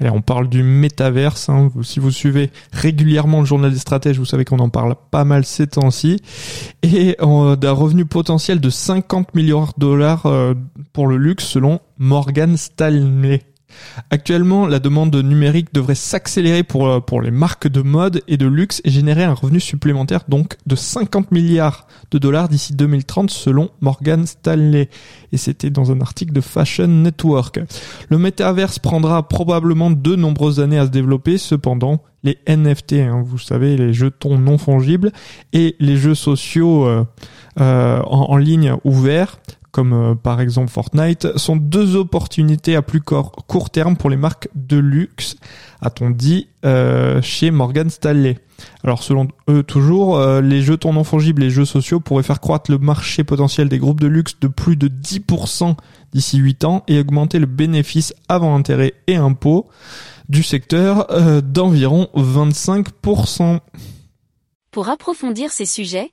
Allez, on parle du métaverse. Hein. Si vous suivez régulièrement le journal des stratèges, vous savez qu'on en parle pas mal ces temps-ci. Et euh, d'un revenu potentiel de 50 milliards de dollars euh, pour le luxe selon Morgan Stanley. Actuellement, la demande numérique devrait s'accélérer pour, euh, pour les marques de mode et de luxe et générer un revenu supplémentaire donc de 50 milliards de dollars d'ici 2030 selon Morgan Stanley. Et c'était dans un article de Fashion Network. Le métaverse prendra probablement de nombreuses années à se développer, cependant, les NFT, hein, vous savez, les jetons non fongibles, et les jeux sociaux euh, euh, en, en ligne ouverts, comme euh, par exemple Fortnite, sont deux opportunités à plus court terme pour les marques de luxe, a-t-on dit euh, chez Morgan Stanley. Alors selon eux toujours, euh, les jetons non fongibles et les jeux sociaux pourraient faire croître le marché potentiel des groupes de luxe de plus de 10% d'ici 8 ans et augmenter le bénéfice avant intérêt et impôts du secteur euh, d'environ 25%. Pour approfondir ces sujets,